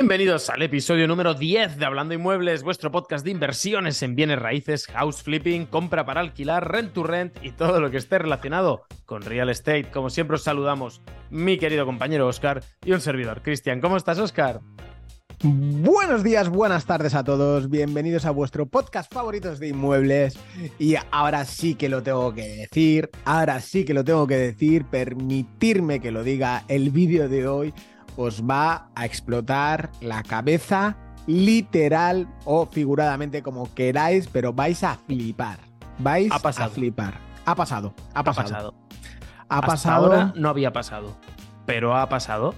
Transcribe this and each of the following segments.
Bienvenidos al episodio número 10 de Hablando Inmuebles, vuestro podcast de inversiones en bienes raíces, house flipping, compra para alquilar, rent to rent y todo lo que esté relacionado con real estate. Como siempre os saludamos mi querido compañero Oscar y un servidor, Cristian. ¿Cómo estás, Oscar? Buenos días, buenas tardes a todos. Bienvenidos a vuestro podcast favoritos de inmuebles. Y ahora sí que lo tengo que decir, ahora sí que lo tengo que decir, permitirme que lo diga. El vídeo de hoy os va a explotar la cabeza literal o figuradamente como queráis, pero vais a flipar. Vais a flipar. Ha pasado, ha pasado. Ha pasado. ahora no había pasado, pero ha pasado.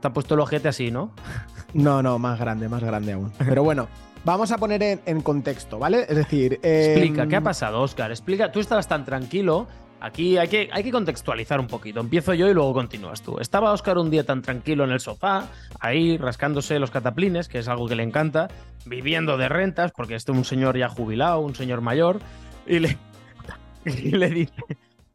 Te ha puesto el ojete así, ¿no? No, no, más grande, más grande aún. Pero bueno, vamos a poner en, contexto, ¿vale? Es decir... Explica, ¿qué ha em, pasado, Oscar? Explica, tú estabas tan tranquilo Aquí hay que, hay que contextualizar un poquito. Empiezo yo y luego continúas tú. Estaba Oscar un día tan tranquilo en el sofá, ahí rascándose los cataplines, que es algo que le encanta, viviendo de rentas, porque este es un señor ya jubilado, un señor mayor, y le, y le dice.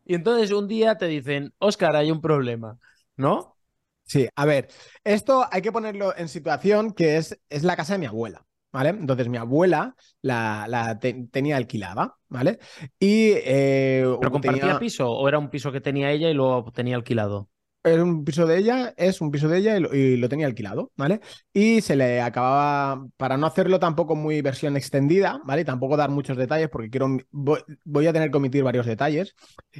Y entonces un día te dicen, Oscar, hay un problema, ¿no? Sí, a ver, esto hay que ponerlo en situación que es, es la casa de mi abuela. ¿Vale? Entonces mi abuela la, tenía alquilada, ¿vale? Y... Eh, ¿Pero compartía piso o era un piso que tenía ella y luego tenía alquilado? Era un piso de ella, es un piso de ella y lo, tenía alquilado, ¿vale? Y se le acababa, para no hacerlo tampoco muy versión extendida, ¿vale? Y tampoco dar muchos detalles porque quiero, voy, a tener que omitir varios detalles.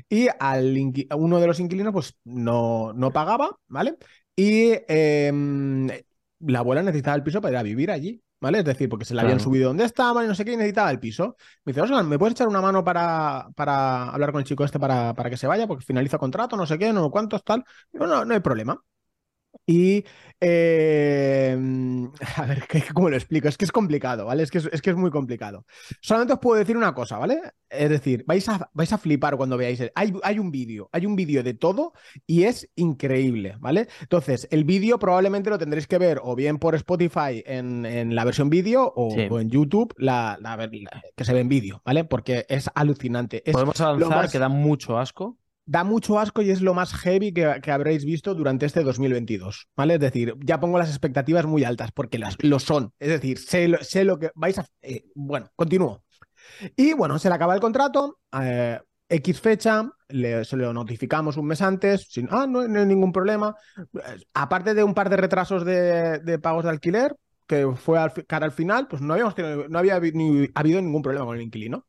Y al uno de los inquilinos pues no, no pagaba, ¿vale? Y em, la abuela necesitaba el piso para ir a vivir allí. ¿Vale? Es decir, porque se le habían subido donde estaba y no sé qué, y necesitaba el piso. Me dice, Oscar, ¿me puedes echar una mano para, para hablar con el chico este para, para que se vaya? Porque finaliza contrato, no sé qué, no cuántos, tal. Digo, no, no hay problema. Y eh, a ver, ¿cómo lo explico? Es que es complicado, ¿vale? Es que es, que es muy complicado. Solamente os puedo decir una cosa, ¿vale? Es decir, vais a, vais a flipar cuando veáis. Hay, hay un vídeo, hay un vídeo de todo y es increíble, ¿vale? Entonces, el vídeo probablemente lo tendréis que ver o bien por Spotify en, la versión vídeo o, en YouTube la, que se ve en vídeo, ¿vale? Porque es alucinante. ¿Podemos avanzar que da mucho asco? Da mucho asco y es lo más heavy que, habréis visto durante este 2022, ¿vale? Es decir, ya pongo las expectativas muy altas porque las, lo son. Es decir, sé lo, sé lo que vais a... Eh, bueno, continúo. Y bueno, se le acaba el contrato, eh, X fecha, se lo notificamos un mes antes, sin, ah, no, hay ningún problema. Aparte de un par de retrasos de, pagos de alquiler, que fue cara al final, pues no, habíamos no había habido ningún problema con el inquilino.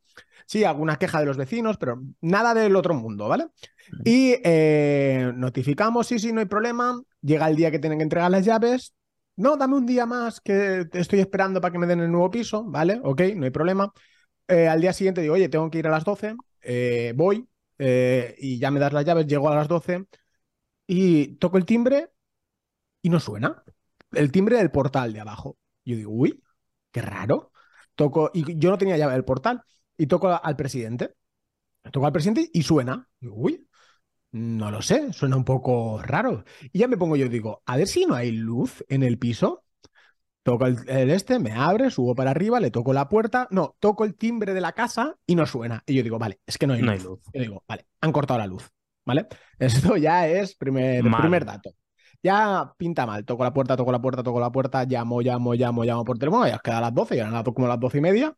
Sí, alguna queja de los vecinos, pero nada del otro mundo, ¿vale? Y eh, notificamos, sí, sí, no hay problema. Llega el día que tienen que entregar las llaves. No, dame un día más que estoy esperando para que me den el nuevo piso, ¿vale? Ok, no hay problema. Eh, al día siguiente digo, oye, tengo que ir a las 12, eh, voy y ya me das las llaves, llego a las 12 y toco el timbre y no suena. El timbre del portal de abajo. Yo digo, uy, qué raro. Toco, y yo no tenía llave del portal y toco al presidente. Toco al presidente y suena. Uy, no lo sé, suena un poco raro. Y ya me pongo yo, digo, a ver si no hay luz en el piso. Toco el, este, me abre, subo para arriba, le toco la puerta. No, toco el timbre de la casa y no suena. Y yo digo, vale, es que no hay luz. No Yo digo, vale, han cortado la luz. ¿Vale? Esto ya es primer, primer dato. Ya pinta mal. Toco la puerta, toco la puerta, toco la puerta, llamo, llamo, llamo, llamo por teléfono. Ya queda a las 12, ya eran como las 12 y media.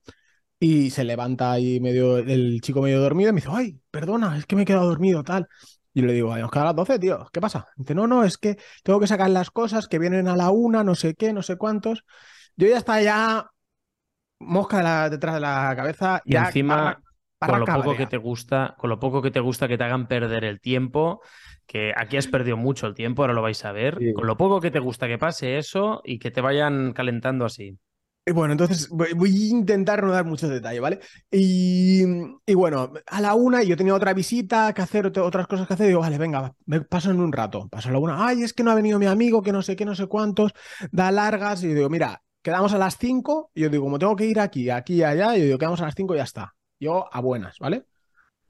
Y se levanta ahí medio, el chico medio dormido y me dice, ay, perdona, es que me he quedado dormido, tal. Y le digo, nos quedan las 12, tío, ¿qué pasa? Dice, no, no, es que tengo que sacar las cosas que vienen a la una, no sé qué, no sé cuántos. Yo ya está ya mosca detrás de la cabeza. Y encima, con lo poco que te gusta, con lo poco que te gusta que te hagan perder el tiempo, que aquí has perdido mucho el tiempo, ahora lo vais a ver. Con lo poco que te gusta que pase eso y que te vayan calentando así. Bueno, entonces voy, a intentar no dar muchos detalles, ¿vale? Y, bueno, a la una yo tenía otra visita que hacer, otras cosas que hacer, digo, vale, venga, me paso en un rato. Paso a la una, ay, es que no ha venido mi amigo, que no sé qué, no sé cuántos, da largas, y digo, mira, quedamos a las cinco, y yo digo, como tengo que ir aquí, aquí y allá, y yo digo, quedamos a las cinco y ya está. Yo a buenas, ¿vale?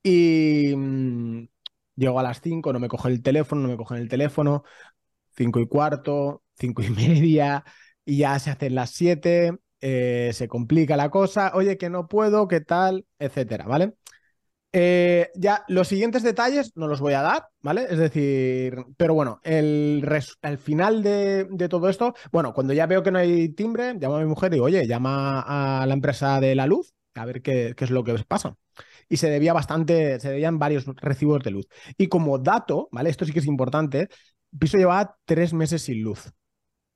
Y mm, llego a las cinco, no me coge el teléfono, no me cogen el teléfono, cinco y cuarto, cinco y media, y ya se hacen las siete, eh, se complica la cosa, oye, que no puedo, qué tal, etcétera, ¿vale? Eh, ya los siguientes detalles no los voy a dar, ¿vale? Es decir, pero bueno, el, el final de, de, todo esto, bueno, cuando ya veo que no hay timbre, llamo a mi mujer y digo, oye, llama a la empresa de la luz a ver qué, qué es lo que pasa. Y se debía bastante, se debían varios recibos de luz. Y como dato, ¿vale? Esto sí que es importante, el piso llevaba tres meses sin luz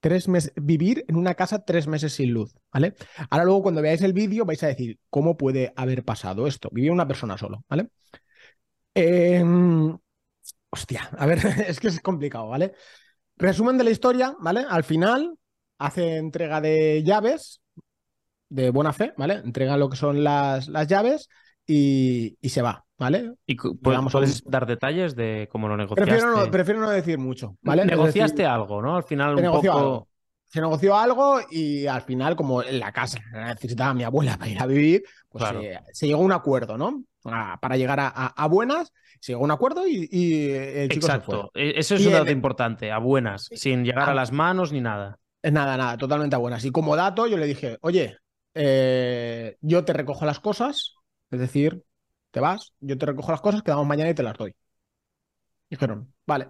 tres meses, vivir en una casa tres meses sin luz, ¿vale? Ahora luego cuando veáis el vídeo vais a decir, ¿cómo puede haber pasado esto? Vivía una persona solo, ¿vale? Em, hostia, a ver, es que es complicado, ¿vale? Resumen de la historia, ¿vale? Al final hace entrega de llaves de buena fe, ¿vale? Entrega lo que son las, las llaves y, y, se va, ¿vale? ¿Y puedes dar detalles de cómo lo negociaste? Prefiero no, prefiero no decir mucho, ¿vale? Negociaste algo, ¿no? Al final un poco... Algo. Se negoció algo y al final, como en la casa necesitaba mi abuela para ir a vivir, pues se, llegó a un acuerdo, ¿no? para llegar a, a, buenas, se llegó a un acuerdo y, y el chico Exacto. Se fue. E, eso es un dato importante, a buenas, sin llegar a las manos ni nada. Nada, nada, totalmente a buenas. Y como dato, yo le dije, oye, eh, yo te recojo las cosas, es decir, te vas, yo te recojo las cosas, quedamos mañana y te las doy. Dijeron, vale.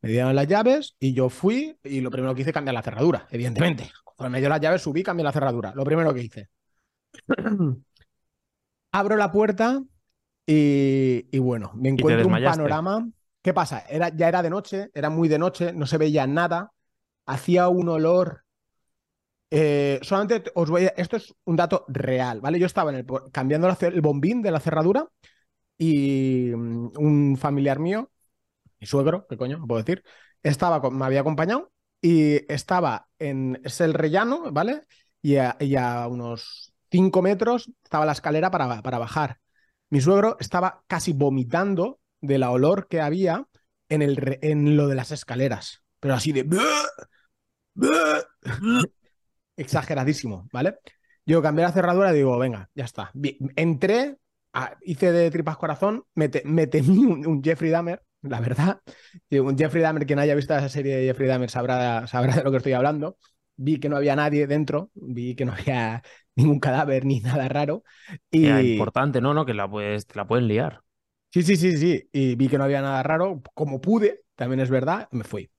Me dieron las llaves y yo fui y lo primero que hice cambiar la cerradura, evidentemente. Cuando me dio las llaves subí, cambié la cerradura. Lo primero que hice. Abro la puerta y, bueno, me encuentro un panorama. ¿Qué pasa? Era, ya era de noche, era muy de noche, no se veía nada. Hacía un olor eh, solamente os voy a... Esto es un dato real, ¿vale? Yo estaba en el, cambiando el bombín de la cerradura y mm, un familiar mío, mi suegro, ¿qué coño? puedo decir? Estaba me había acompañado y estaba en es el rellano, ¿vale? Y a, unos 5 metros estaba la escalera para, para bajar. Mi suegro estaba casi vomitando de la olor que había en, el, en lo de las escaleras, pero así de exageradísimo, ¿vale? Yo cambié la cerradura y digo, venga, ya está. Entré, hice de tripas corazón, me, temí un, Jeffrey Dahmer, la verdad. Un Jeffrey Dahmer, quien haya visto esa serie de Jeffrey Dahmer sabrá, sabrá de lo que estoy hablando. Vi que no había nadie dentro, vi que no había ningún cadáver ni nada raro. Y... importante, ¿no? ¿no? Que la, puedes, la pueden liar. Sí, sí, sí, sí. Y vi que no había nada raro, como pude, también es verdad, me fui.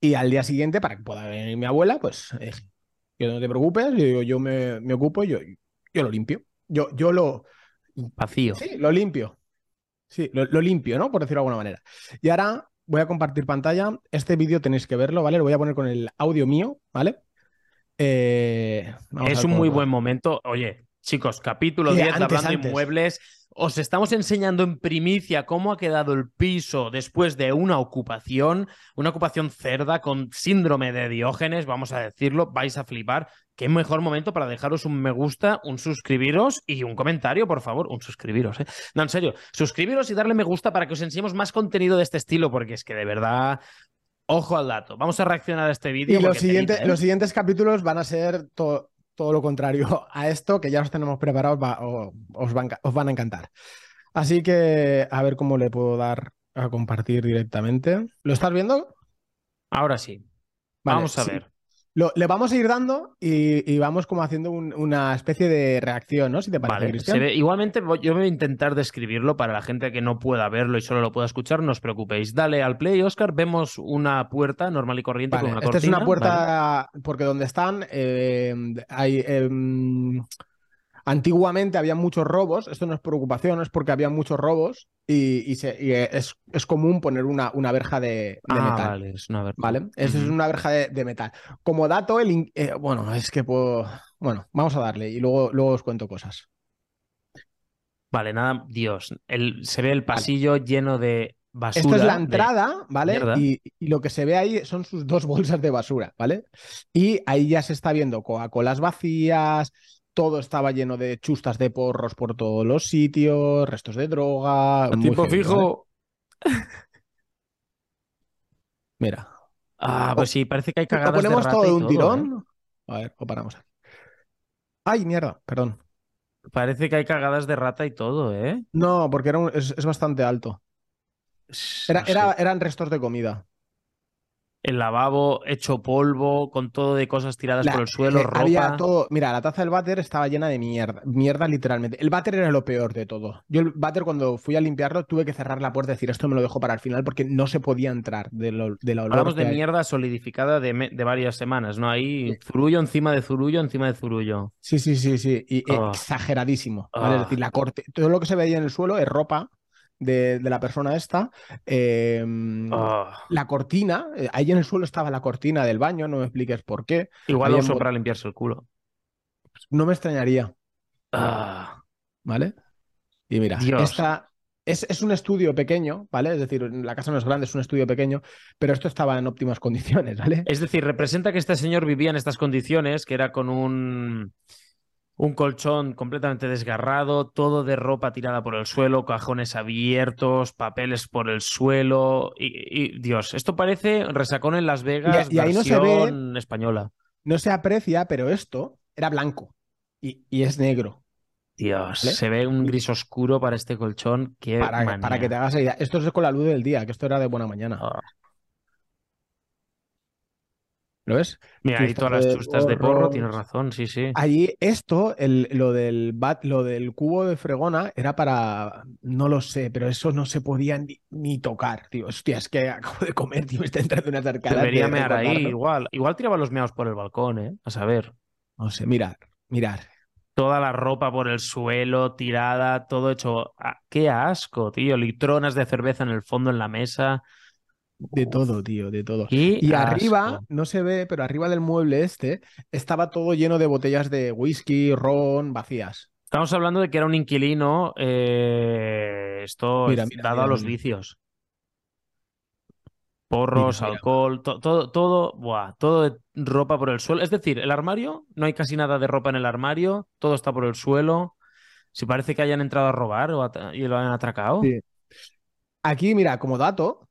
Y al día siguiente, para que pueda venir mi abuela, pues eh, no te preocupes, yo, yo me, me, ocupo y yo, yo lo limpio. Yo, yo lo. Vacío. Sí, lo limpio. Sí, lo, limpio, ¿no? Por decirlo de alguna manera. Y ahora voy a compartir pantalla. Este vídeo tenéis que verlo, ¿vale? Lo voy a poner con el audio mío, ¿vale? Eh, es un muy buen momento. Oye, chicos, capítulo 10 hablando de inmuebles. Os estamos enseñando en primicia cómo ha quedado el piso después de una ocupación, una ocupación cerda con síndrome de Diógenes, vamos a decirlo, vais a flipar. Qué mejor momento para dejaros un me gusta, un suscribiros y un comentario, por favor. Un suscribiros, ¿eh? No, en serio, suscribiros y darle me gusta para que os enseñemos más contenido de este estilo, porque es que de verdad Ojo al dato. Vamos a reaccionar a este vídeo. Y los, siguientes, ¿eh? los siguientes capítulos van a ser todo todo lo contrario a esto, que ya os tenemos preparados, os, van, a encantar. Así que a ver cómo le puedo dar a compartir directamente. ¿Lo estás viendo? Ahora sí. Vamos a ver le vamos a ir dando y, vamos como haciendo una especie de reacción, ¿no? Si te parece, vale, Igualmente yo voy a intentar describirlo para la gente que no pueda verlo y solo lo pueda escuchar, no os preocupéis. Dale al play, Oscar, vemos una puerta normal y corriente con una Esta es una puerta porque donde están eh, hay... Em, Antiguamente había muchos robos, esto no es preocupación, es porque había muchos robos y, es, común poner una, una verja de, ah, metal. Vale, es una verja. ¿Vale? es una verja de, metal. Como dato, el, eh, bueno, es que puedo. Bueno, vamos a darle y luego, luego os cuento cosas. Vale, nada, Dios. El, se ve el pasillo lleno de basura. Esto es la entrada, ¿vale? Y, y, lo que se ve ahí son sus dos bolsas de basura, ¿vale? Y ahí ya se está viendo Coca-Colas vacías, todo estaba lleno de chustas de porros por todos los sitios, restos de droga. tipo fijo. Mira. Ah, pues sí, parece que hay cagadas ¿Lo ponemos de todo de un tirón? ¿eh? A ver, o paramos aquí. Ay, mierda, perdón. Parece que hay cagadas de rata y todo, ¿eh? No, porque es, bastante alto. eran restos de comida. El lavabo hecho polvo, con todo de cosas tiradas por el suelo, eh, ropa. Había todo. Mira, la taza del váter estaba llena de mierda. Mierda, literalmente. El váter era lo peor de todo. Yo, el váter, cuando fui a limpiarlo, tuve que cerrar la puerta y decir esto me lo dejo para el final porque no se podía entrar de, lo, de la olor. Hablamos de hay. mierda solidificada de, me- de varias semanas, ¿no? Ahí zurullo encima de zurullo encima de zurullo. Sí, sí, sí, sí. Y Ah. exageradísimo. ¿vale? Es Ah. decir, la corte. Todo lo que se veía en el suelo es ropa de, de la persona esta. Eh, Ah. La cortina, eh, ahí en el suelo estaba la cortina del baño, no me expliques por qué. Igual lo usó para limpiarse el culo. No me extrañaría. Ah. ¿Vale? Y mira, Dios. esta es, es un estudio pequeño, ¿vale? Es decir, la casa no es grande, es un estudio pequeño, pero esto estaba en óptimas condiciones, ¿vale? Es decir, representa que este señor vivía en estas condiciones, que era con un, un colchón completamente desgarrado, todo de ropa tirada por el suelo, cajones abiertos, papeles por el suelo. Y, y, Dios, esto parece resacón en Las Vegas, Y- y ahí no se ve- española. No se aprecia, pero esto era blanco y, y es negro. Dios, ¿Vale? se ve un gris oscuro para este colchón. Qué Para, para que te hagas idea. Esto es con la luz del día, que esto era de buena mañana. Ah. ¿Lo ves? Mira, ahí todas las chustas de porro, porros. tienes razón, sí, sí. Allí esto, el, lo, del bat, lo del cubo de fregona, era para, no lo sé, pero eso no se podía ni, ni tocar, tío. Hostia, es que acabo de comer, tío, me está entrando unas arcadas. Debería de mear ahí, igual. Igual tiraba los meados por el balcón, ¿eh? A saber. No sé, mirar, mirar. Toda la ropa por el suelo, tirada, todo hecho. Ah, ¡Qué asco, tío! Litronas de cerveza en el fondo en la mesa. De todo, tío, de todo. ¡Qué Y arriba, no se ve, pero arriba del mueble este estaba todo lleno de botellas de whisky, ron, vacías. Estamos hablando de que era un inquilino. eh, esto Mira, dado mira, a los vicios. Porros, alcohol, to- todo, todo, buah, todo de ropa por el suelo. Es decir, el armario, no hay casi nada de ropa en el armario, todo está por el suelo. Si parece que hayan entrado a robar o y lo han atracado. Sí. Aquí, mira, como dato,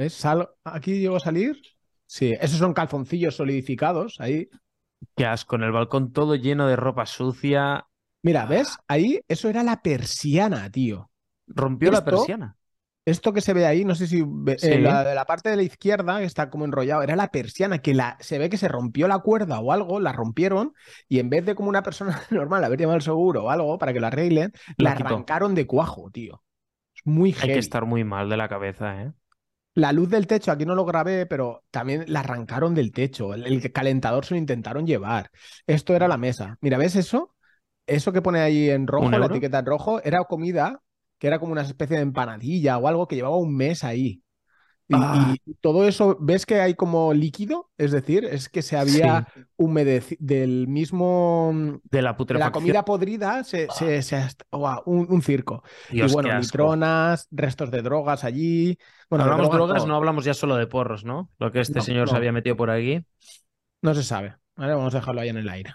¿ves? Sal- Aquí llego a salir. Sí, esos son calzoncillos solidificados ahí. Qué asco, en el balcón todo lleno de ropa sucia. Mira, ¿ves? Ahí, eso era la persiana, tío. Rompió la persiana. Esto que se ve ahí, no sé si ve- Sí. eh, la parte de la izquierda, que está como enrollado, era la persiana, que la, se ve que se rompió la cuerda o algo, la rompieron, y en vez de como una persona normal haber llamado al seguro o algo para que la arreglen, La la arrancaron de cuajo, tío. Es muy Hay heavy. que estar muy mal de la cabeza, ¿eh? La luz del techo, aquí no lo grabé, pero también la arrancaron del techo. El, el calentador se lo intentaron llevar. Esto era la mesa. Mira, ¿ves eso? Eso que pone ahí en rojo, ¿Un la etiqueta en rojo, era comida que era como una especie de empanadilla o algo que llevaba un mes ahí. Y, Ah. y todo eso, ¿ves que hay como líquido? Es decir, es que se había humedecido del mismo. De la putrefacción. la comida podrida, se, se- se- ¡guau! un, un circo. Dios, y bueno, litronas, restos de drogas allí. Bueno, hablamos de drogas, no. no hablamos ya solo de porros, ¿no? Lo que este No, señor se había metido por aquí. No se sabe. ¿vale? Vamos a dejarlo ahí en el aire.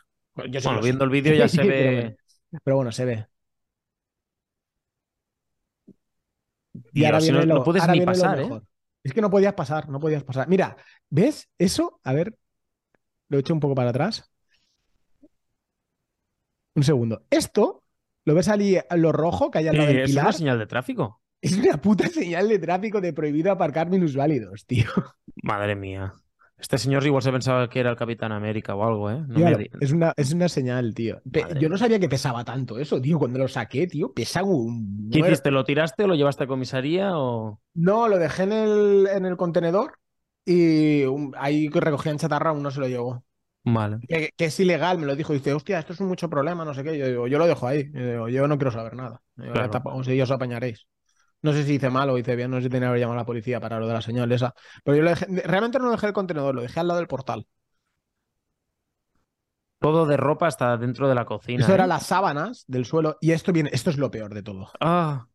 Yo sí Bueno, viendo el vídeo ya se ve. Pero bueno, se ve. Y ahora si viene no, lo, ahora ni viene lo pasar, ¿eh? Es que no podías pasar, no podías pasar. Mira, ¿ves eso? A ver, lo he hecho un poco para atrás. Un segundo. Esto, ¿lo ves allí lo rojo que hay al lado Eh, del ¿Es pilar? una señal de tráfico? Es una puta señal de tráfico de prohibido aparcar minusválidos, tío. Madre mía. Este señor igual se pensaba que era el Capitán América o algo, ¿eh? No Claro, es una, es una señal, tío. Madre yo no sabía que pesaba tanto eso, tío. Cuando lo saqué, tío, pesaba un... ¿Qué hiciste? ¿Lo tiraste o lo llevaste a comisaría o...? No, lo dejé en el, en el contenedor y un- ahí recogían chatarra, uno se lo llevó. Vale. Que, que es ilegal, me lo dijo. Dice, hostia, esto es un mucho problema, no sé qué. Yo digo, yo lo dejo ahí. Yo, digo, yo no quiero saber nada. Yo, Claro. ya tapa- o sea, ya os apañaréis. No sé si hice mal o hice bien, no sé si tenía que haber llamado a la policía para lo de la señal esa. Pero yo lo dejé, realmente no dejé el contenedor, lo dejé al lado del portal. Todo de ropa hasta dentro de la cocina. Eso ¿eh? eran las sábanas del suelo. Y esto viene, esto es lo peor de todo. Ah,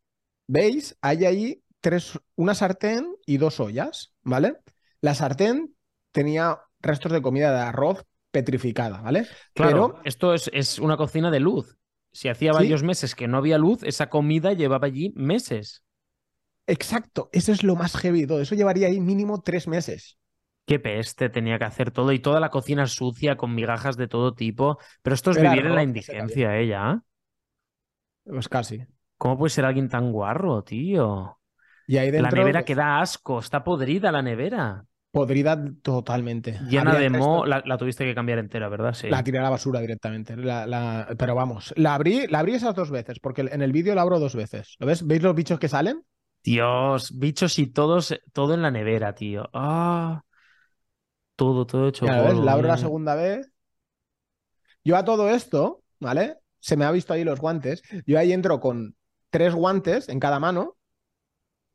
¿Veis? Hay ahí tres, una sartén y dos ollas, ¿vale? La sartén tenía restos de comida de arroz petrificada, ¿vale? claro. Pero Esto es, es una cocina de luz. Si hacía Sí. varios meses que no había luz, esa comida llevaba allí meses. Exacto, eso es lo más heavy de todo. Eso llevaría ahí mínimo tres meses. Qué peste tenía que hacer todo y toda la cocina sucia con migajas de todo tipo. Pero esto es Era vivir en la indigencia, ella. ¿eh? Pues casi. ¿Cómo puede ser alguien tan guarro, tío? Y ahí La dentro. nevera pues, que da asco, está podrida la nevera. Podrida totalmente. Llena de mo, la, la tuviste que cambiar entera, ¿verdad? Sí. La tiré a la basura directamente. La- la- Pero vamos, la abrí, la abrí esas dos veces, porque en el vídeo la abro dos veces. ¿Lo ves? ¿Veis los bichos que salen? Dios, bichos y todos, todo en la nevera, tío. Ah. Todo, todo hecho Mira, ¿ves? La abro la segunda vez. Yo a todo esto, ¿vale? Se me ha visto ahí los guantes. Yo ahí entro con tres guantes en cada mano,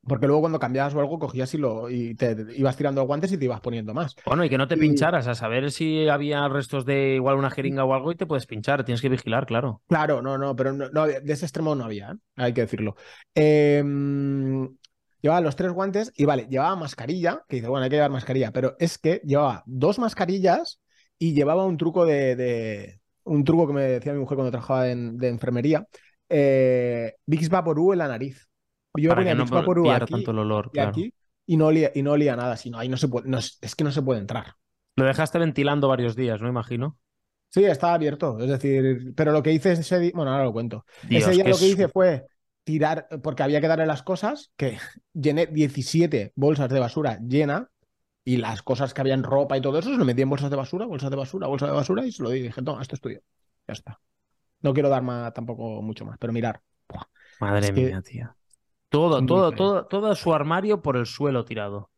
porque luego cuando cambiabas o algo cogías y, lo, y te ibas tirando los guantes y te ibas poniendo más. Bueno, y que no te Y- pincharas, a saber si había restos de igual una jeringa o algo y te puedes pinchar, tienes que vigilar, claro. Claro, no, no, pero no, no había- de ese extremo no había, ¿eh? hay que decirlo. Eh, llevaba los tres guantes y vale, llevaba mascarilla, que dice, bueno, hay que llevar mascarilla, pero es que llevaba dos mascarillas y llevaba un truco de, de- un truco que me decía mi mujer cuando trabajaba en- de enfermería, eh, Vicks Vaporú en la nariz. Yo Para ponía que no pillara aquí tanto el olor, y claro. aquí y no olía, y no olía nada, sino ahí no se puede, no, es que no se puede entrar. Lo dejaste ventilando varios días, ¿no? Imagino. Sí, estaba abierto, es decir, pero lo que hice ese día, bueno, ahora lo cuento. Dios, Ese día lo que hice fue tirar, porque había que darle las cosas, que llené 17 bolsas de basura llena y las cosas que habían ropa y todo eso se lo metí en bolsas de basura, bolsas de basura, bolsas de basura y se lo di. Dije, no, esto es tuyo. Ya está. No quiero dar más, tampoco mucho más, pero mirar. Madre es que- mía, tío. Todo, todo, todo, todo su armario por el suelo tirado.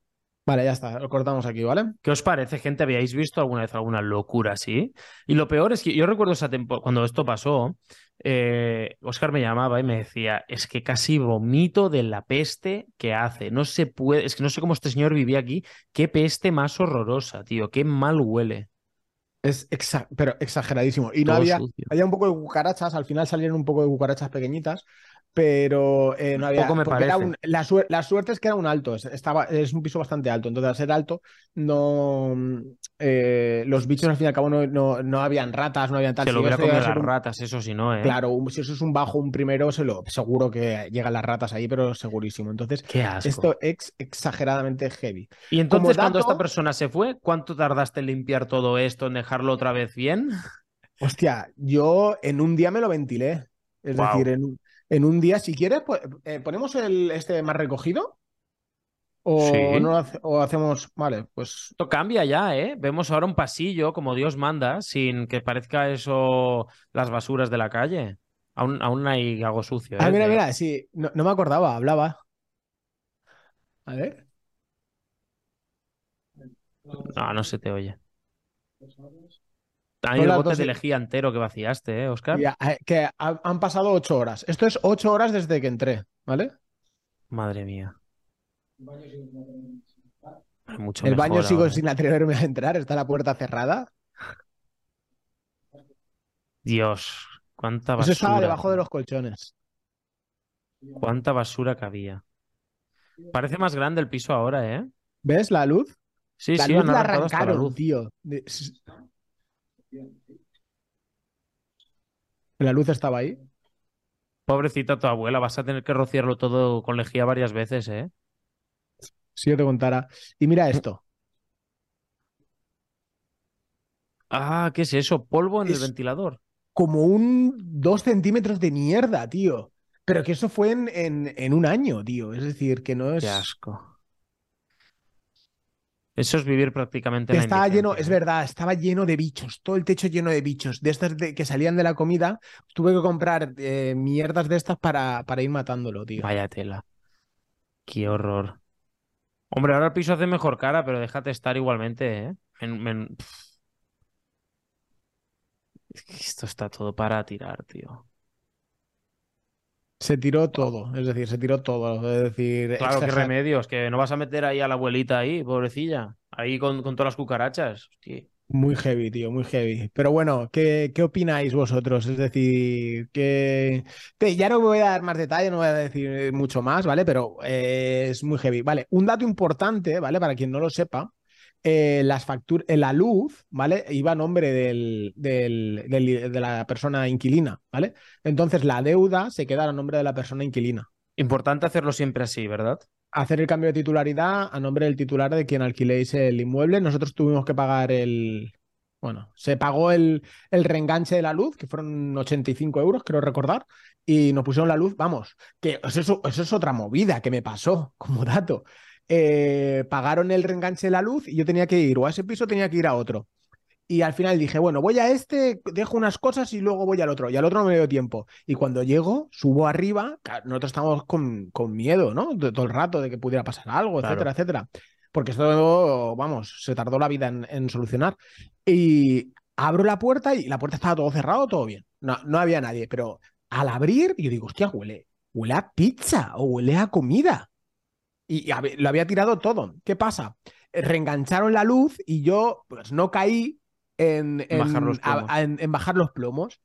Vale, ya está, lo cortamos aquí, ¿vale? ¿Qué os parece, gente? ¿Habíais visto alguna vez alguna locura así? Y lo peor es que yo recuerdo esa temporada, cuando esto pasó, eh, Oscar me llamaba y me decía, es que casi vomito de la peste que hace. No se puede, es que no sé cómo este señor vivía aquí. Qué peste más horrorosa, tío. Qué mal huele. Es exa- pero exageradísimo. Y no Todo había, sucio. había un poco de cucarachas, al final salieron un poco de cucarachas pequeñitas, pero eh, no había. Poco me era parece. un- la, suer- la suerte es que era un alto, es- estaba, es un piso bastante alto, entonces al ser alto, no eh, los bichos al fin y al cabo no, no, no habían ratas, no habían tal. Se lo hubiera comido las un- ratas, eso sí, ¿no? ¿eh? Claro, un- si eso es un bajo, un primero, se lo, seguro que llegan las ratas ahí, pero segurísimo. Entonces, Qué asco. esto es exageradamente heavy. Y entonces, cuando esta persona se fue, ¿cuánto tardaste en limpiar todo esto, en dejarlo otra vez bien? Hostia, yo en un día me lo ventilé. Es decir, en, un- en un día, si quieres, pues, eh, ponemos el este más recogido. O, Sí. no lo hace- o hacemos. Vale, pues. Esto cambia ya, ¿eh? Vemos ahora un pasillo como Dios manda, sin que parezca eso las basuras de la calle. Aún, aún hay algo sucio, ¿eh? Ah, mira, mira, sí, no, no me acordaba, hablaba. A ver. No, no se te oye. Hay el bote de lejía entero que vaciaste, ¿eh, Oscar? Ya, eh, que ha- han pasado ocho horas. Esto es ocho horas desde que entré, ¿vale? Madre mía. Mucho El mejor baño sigo ahora. sin atreverme a entrar, está la puerta cerrada. Dios, cuánta Eso basura. estaba debajo de los colchones. Cuánta basura que había. Parece más grande el piso ahora, ¿eh? ¿Ves la luz? Sí, la sí, luz la arrancado hasta la arrancaron, luz. tío. La luz estaba ahí. Pobrecita tu abuela, vas a tener que rociarlo todo con lejía varias veces, ¿eh? Si yo te contara. Y mira esto. Ah, ¿qué es eso? Polvo en el ventilador. Como un dos centímetros de mierda, tío. Pero que eso fue en, en- en un año, tío. Es decir, que no es. Qué asco. Eso es vivir prácticamente la estaba lleno, es verdad, estaba lleno de bichos, todo el techo lleno de bichos, de estas de- que salían de la comida, tuve que comprar eh, mierdas de estas para, para ir matándolo, tío. Vaya tela. Qué horror. Hombre, ahora el piso hace mejor cara, pero déjate estar igualmente, ¿eh? Men- men- pff. Es que Esto está todo para tirar, tío. Se tiró todo, es decir, se tiró todo, es decir, Claro, qué remedios, que no vas a meter ahí a la abuelita ahí, pobrecilla. Ahí con, con todas las cucarachas. Hostia. Muy heavy, tío, muy heavy. Pero bueno, ¿qué, qué opináis vosotros? Es decir, que que ya no voy a dar más detalle, no voy a decir mucho más, ¿vale? Pero eh, es muy heavy. Vale, un dato importante, ¿vale? Para quien no lo sepa, eh, las facturas, la luz, ¿vale? Iba a nombre del, del- del- de la persona inquilina, ¿vale? Entonces la deuda se queda a nombre de la persona inquilina. Importante hacerlo siempre así, ¿verdad? Hacer el cambio de titularidad a nombre del titular de quien alquiléis el inmueble. Nosotros tuvimos que pagar el. Bueno, se pagó el, el reenganche de la luz, que fueron 85 euros, creo recordar, y nos pusieron la luz. Vamos, que eso, es- eso es otra movida que me pasó como dato. Eh, pagaron el reenganche de la luz y yo tenía que ir o a ese piso tenía que ir a otro. Y al final dije, bueno, voy a este, dejo unas cosas y luego voy al otro. Y al otro no me dio tiempo. Y cuando llego, subo arriba, nosotros estamos con, con miedo, ¿no? todo el rato de que pudiera pasar algo, etcétera, etcétera. Porque esto, vamos, se tardó la vida en, solucionar. Y abro la puerta y la puerta estaba todo cerrado, todo bien. No, no había nadie, pero al abrir, yo digo, hostia, huele, huele a pizza o huele a comida. Y, lo había tirado todo. ¿Qué pasa? Reengancharon la luz y yo pues no caí en, bajar los plomos.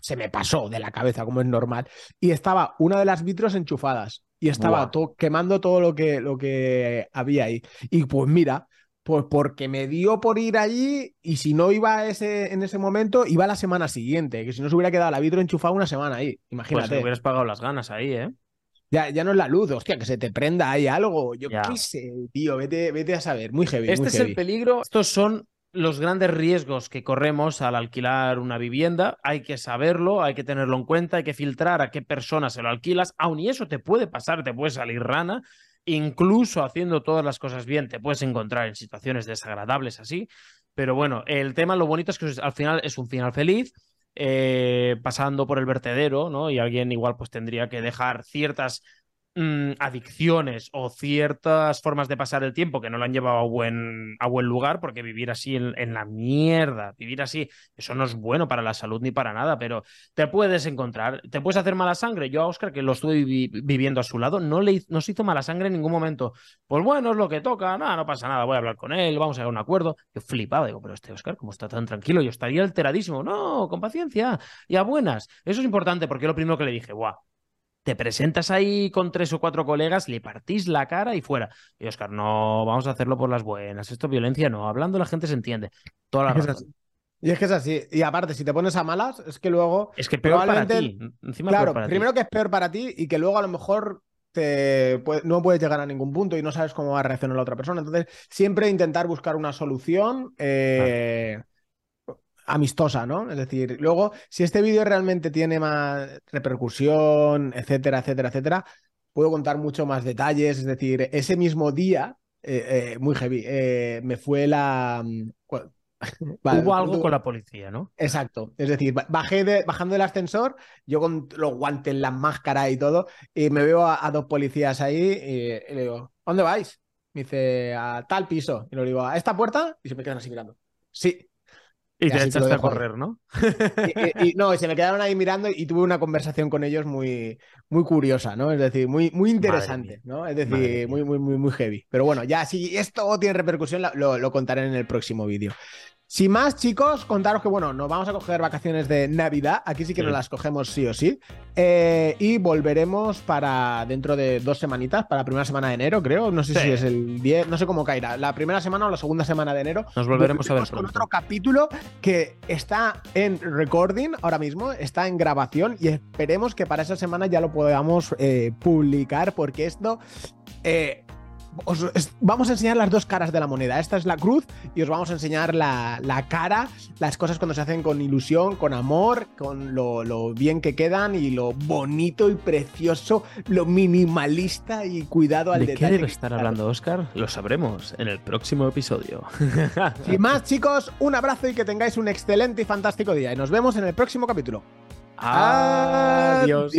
Se me pasó de la cabeza, como es normal. Y estaba una de las vitros enchufadas. Y estaba quemando todo lo que, lo que había ahí. Y pues mira, pues porque me dio por ir allí y si no iba ese, en ese momento, iba la semana siguiente. Que si no se hubiera quedado la vitro enchufada una semana ahí. Imagínate. Pues te hubieras pagado las ganas ahí, ¿eh? Ya, ya no es la luz, hostia, que se te prenda ahí algo. Yo qué sé, tío, vete, vete a saber. Muy heavy. Este es el peligro. Estos son los grandes riesgos que corremos al alquilar una vivienda. Hay que saberlo, hay que tenerlo en cuenta, hay que filtrar a qué persona se lo alquilas. Aun y eso te puede pasar, te puede salir rana. Incluso haciendo todas las cosas bien, te puedes encontrar en situaciones desagradables así. Pero bueno, el tema, lo bonito es que al final es un final feliz eh, pasando por el vertedero, ¿no? Y alguien igual pues tendría que dejar ciertas Mm, adicciones o ciertas formas de pasar el tiempo que no lo han llevado a buen, a buen lugar, porque vivir así en, la mierda, vivir así, eso no es bueno para la salud ni para nada, pero te puedes encontrar, te puedes hacer mala sangre. Yo a Oscar, que lo estuve viviendo a su lado, no, le, no se hizo mala sangre en ningún momento. Pues bueno, es lo que toca, nada, no pasa nada, voy a hablar con él, vamos a llegar a un acuerdo. Yo flipaba, digo, pero este Oscar, ¿cómo está tan tranquilo? Yo estaría alteradísimo. No, con paciencia y a buenas. Eso es importante porque lo primero que le dije, guau, te presentas ahí con tres o cuatro colegas, le partís la cara y fuera. Y Oscar, no, vamos a hacerlo por las buenas. Esto es violencia, no. Hablando la gente se entiende. Toda la razón. Y es que es así. Y aparte, si te pones a malas, es que luego. Es que peor para ti. claro, primero que es peor para ti y que luego a lo mejor te, no puedes llegar a ningún punto y no sabes cómo va a reaccionar la otra persona. Entonces, siempre intentar buscar una solución. Eh, amistosa, ¿no? Es decir, luego, si este vídeo realmente tiene más repercusión, etcétera, etcétera, etcétera, puedo contar mucho más detalles. Es decir, ese mismo día, eh, eh, muy heavy, eh, me fue la... Mm, Hubo algo con la policía, ¿no? Exacto. Es decir, bajé de, bajando del ascensor, yo con los guantes, la máscara y todo, y me veo a, dos policías ahí y, le digo, ¿dónde vais? Me dice, a tal piso. Y le digo, ¿a esta puerta? Y se me quedan así mirando. Sí, y, te echaste a correr, ¿no? Y, no, y se me quedaron ahí mirando y tuve una conversación con ellos muy, muy curiosa, ¿no? Es decir, muy, muy interesante, ¿no? Es decir, muy, muy, muy, muy heavy. Pero bueno, ya si esto tiene repercusión, lo, lo contaré en el próximo vídeo. Sin más, chicos, contaros que, bueno, nos vamos a coger vacaciones de Navidad. Aquí sí que nos las cogemos sí o sí. Eh, y volveremos para dentro de dos semanitas, para la primera semana de enero, creo. No sé si es el 10, no sé cómo caerá. La primera semana o la segunda semana de enero. Nos volveremos a ver con otro capítulo que está en recording ahora mismo, está en grabación y esperemos que para esa semana ya lo podamos eh, publicar porque esto. Eh, os vamos a enseñar las dos caras de la moneda. Esta es la cruz y os vamos a enseñar la, cara, las cosas cuando se hacen con ilusión, con amor, con lo, bien que quedan y lo bonito y precioso, lo minimalista y cuidado al ¿De detalle. ¿Qué debe estar hablando Oscar? Lo sabremos en el próximo episodio. Sin más, chicos, un abrazo y que tengáis un excelente y fantástico día. Y nos vemos en el próximo capítulo. Adiós.